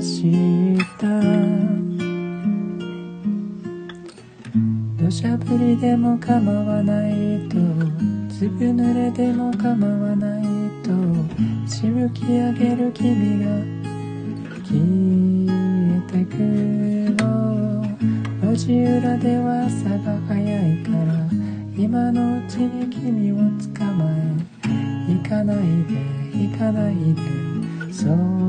し走った。土砂降りでも構わないと粒濡れでも構わないとしぶき上げる君が消えてくの。路地裏では朝が早いから今のうちに君を捕まえ。行かないで行かないでそう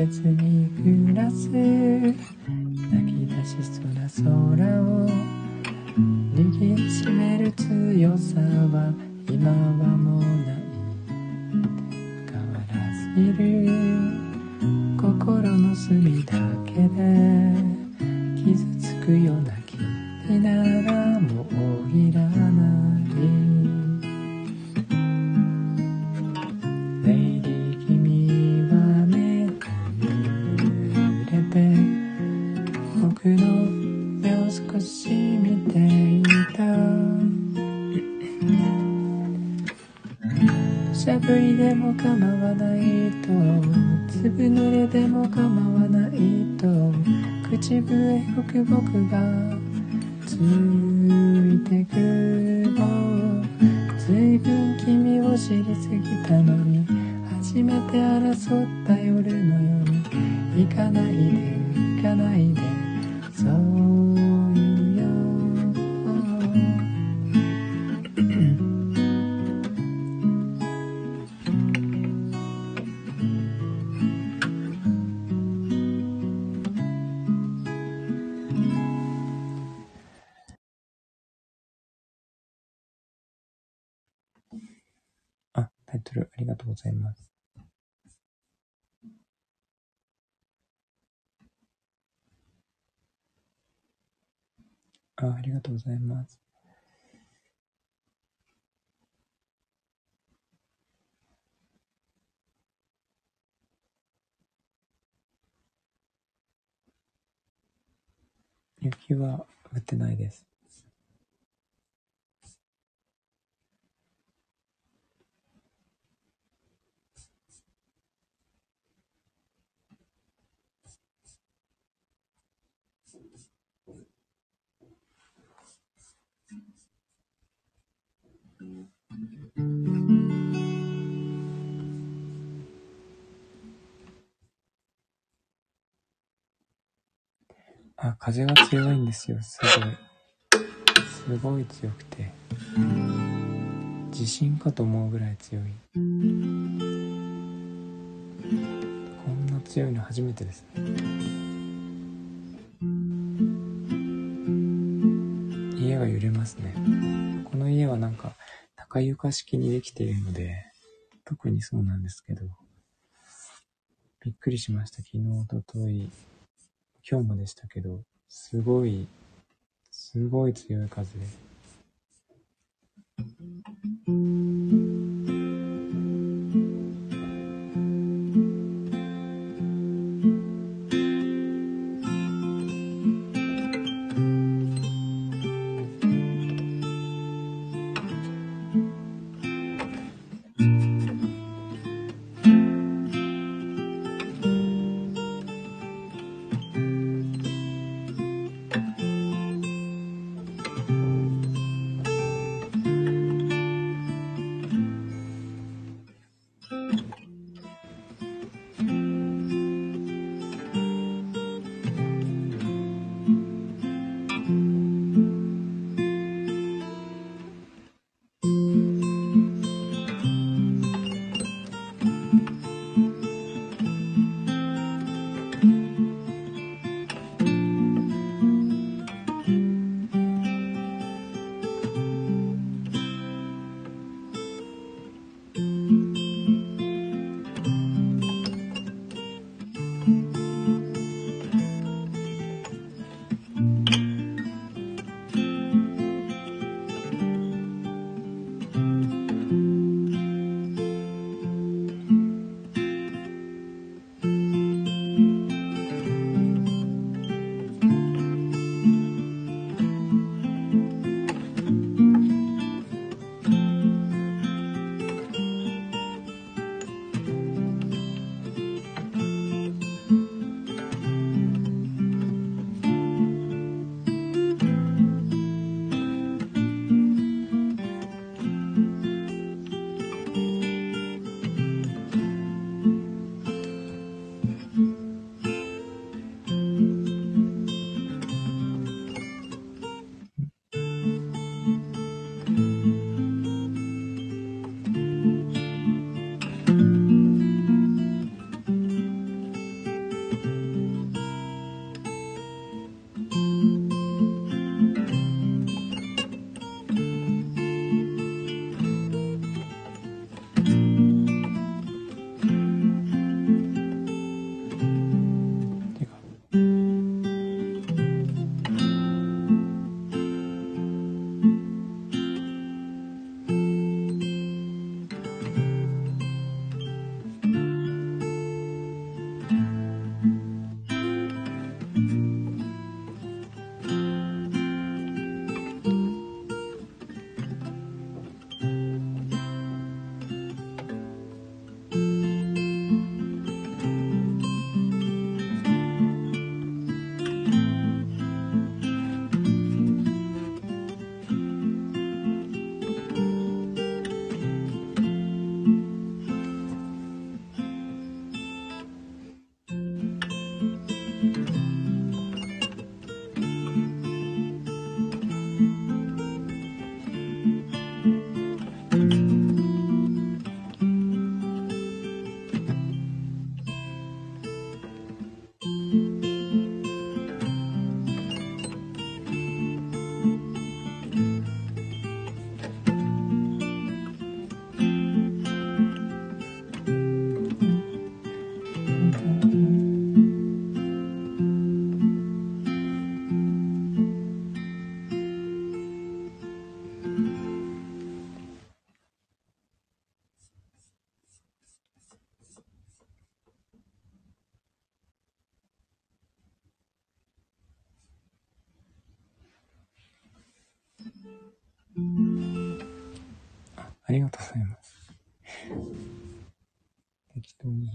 別に暮らすでも構わないと。粒濡れでも構わないと。口笛吹く僕が。とうございます。あ、ありがとうございます。雪は降ってないです。風が強いんですよ、すごい。すごい強くて。地震かと思うぐらい強い。こんな強いの初めてですね。家が揺れますね。この家はなんか高床式にできているので、特にそうなんですけど、びっくりしました。昨日、おととい、今日もでしたけど、すごい、すごい強い風で。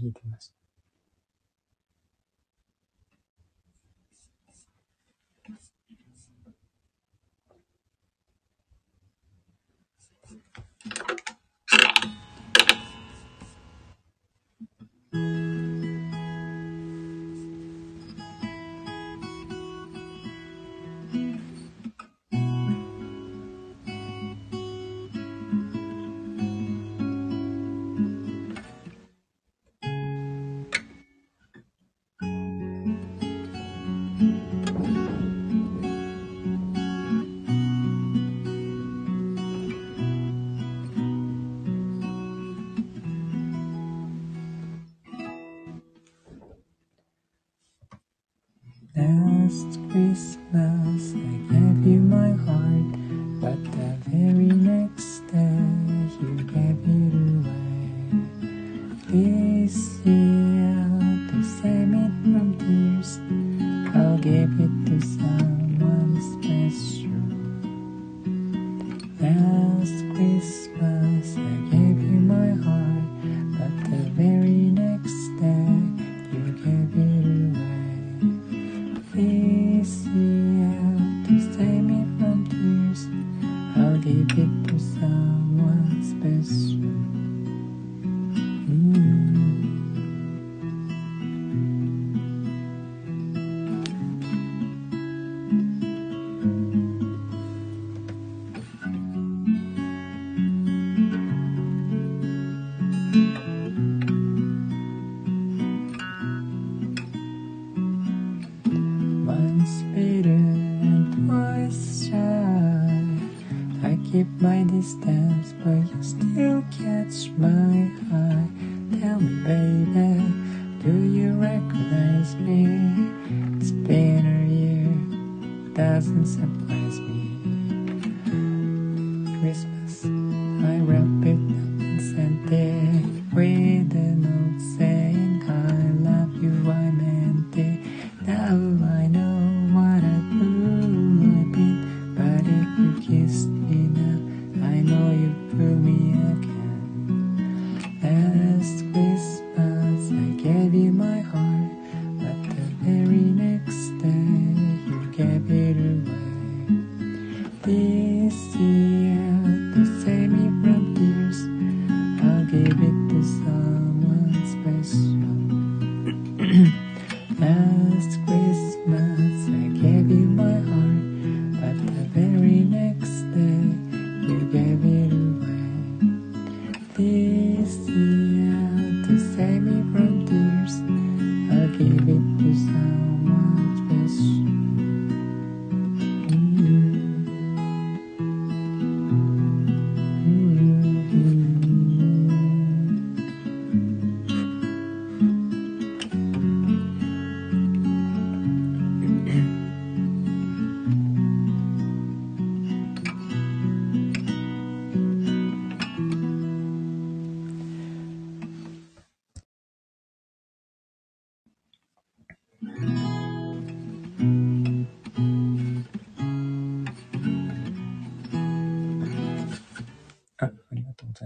いてました。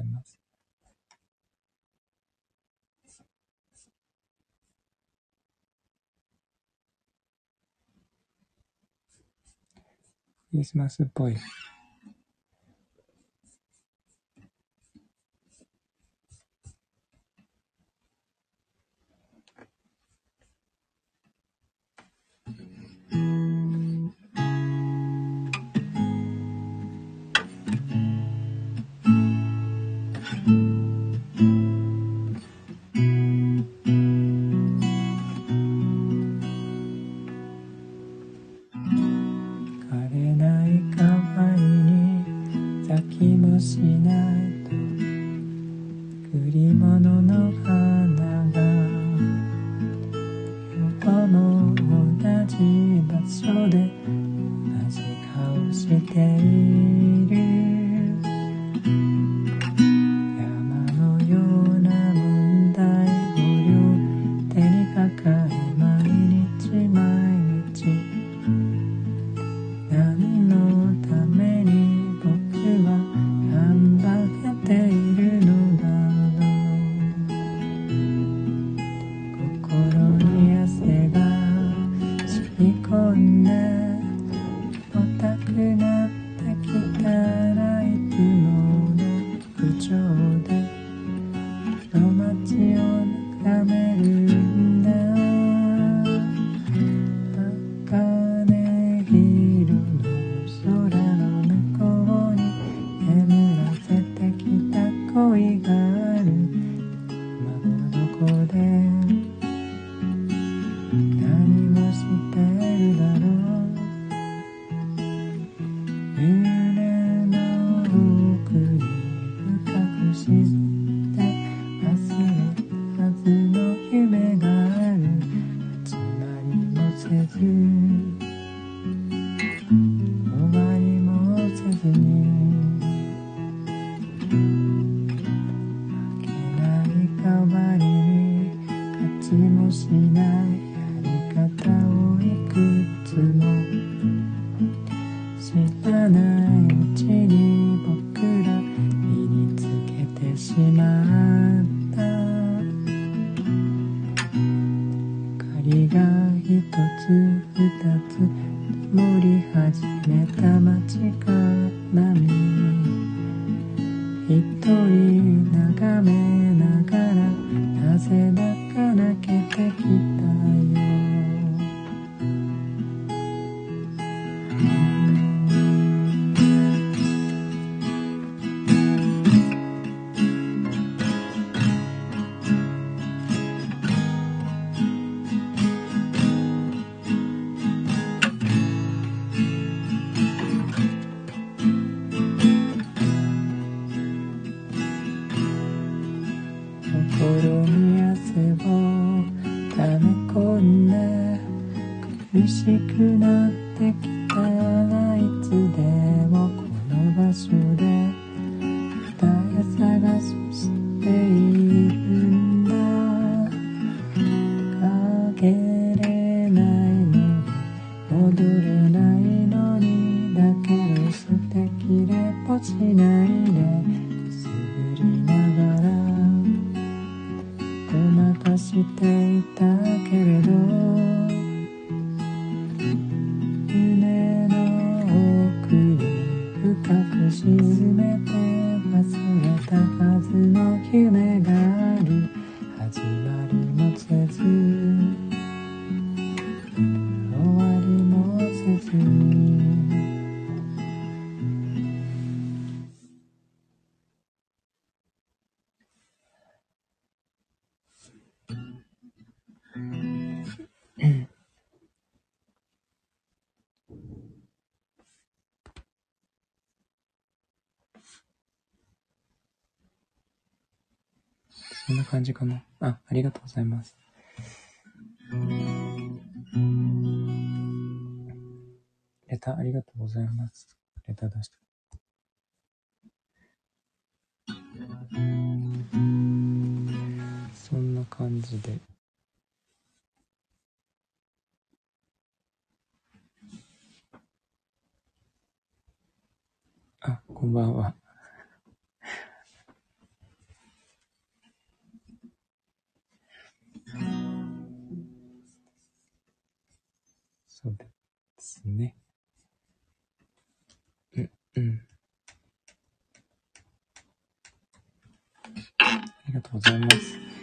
ざいます。クリスマスっぽい。see. つ二つ。心に汗を溜め込んで苦しくなってきた。全て忘れたはずの夢が感じかな。あ、ありがとうございます。レターありがとうございます。レター出して。そんな感じで。あ、こんばんは。そうですね。うん、うん。ありがとうございます。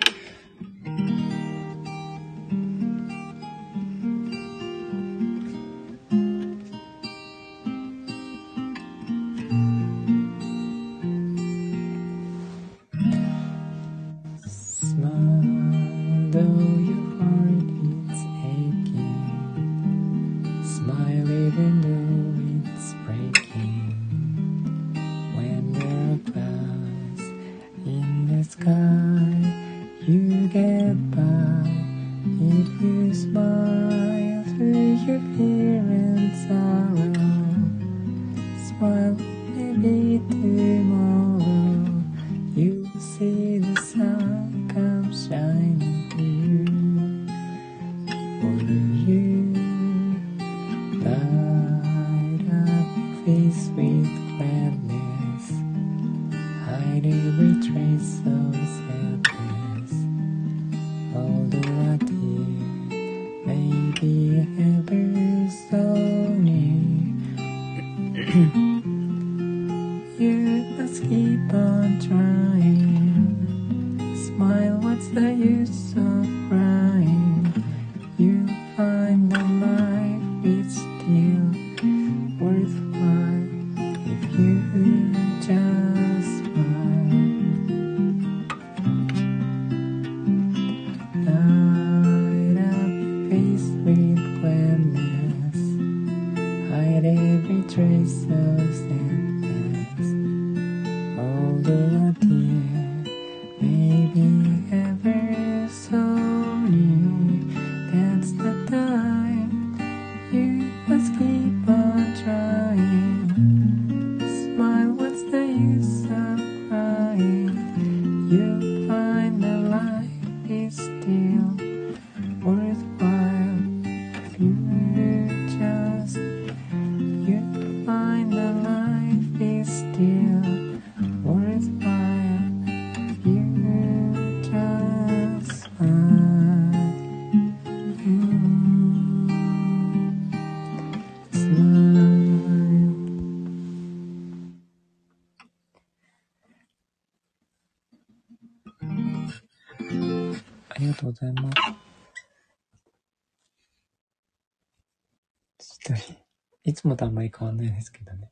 つもとあんまり変わんないですけどね。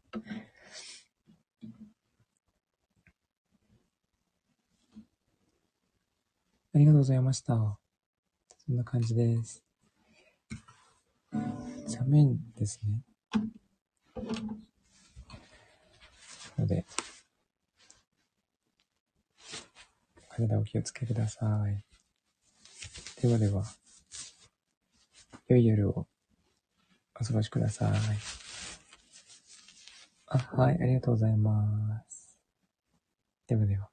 ありがとうございました。そんな感じです。寒いんですね。なので、体お気をつけください。ではでは、良い夜をお過ごしください。あ、はい、ありがとうございます。ではでは。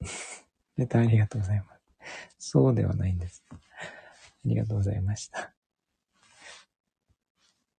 ネタありがとうございます。そうではないんです。ありがとうございました。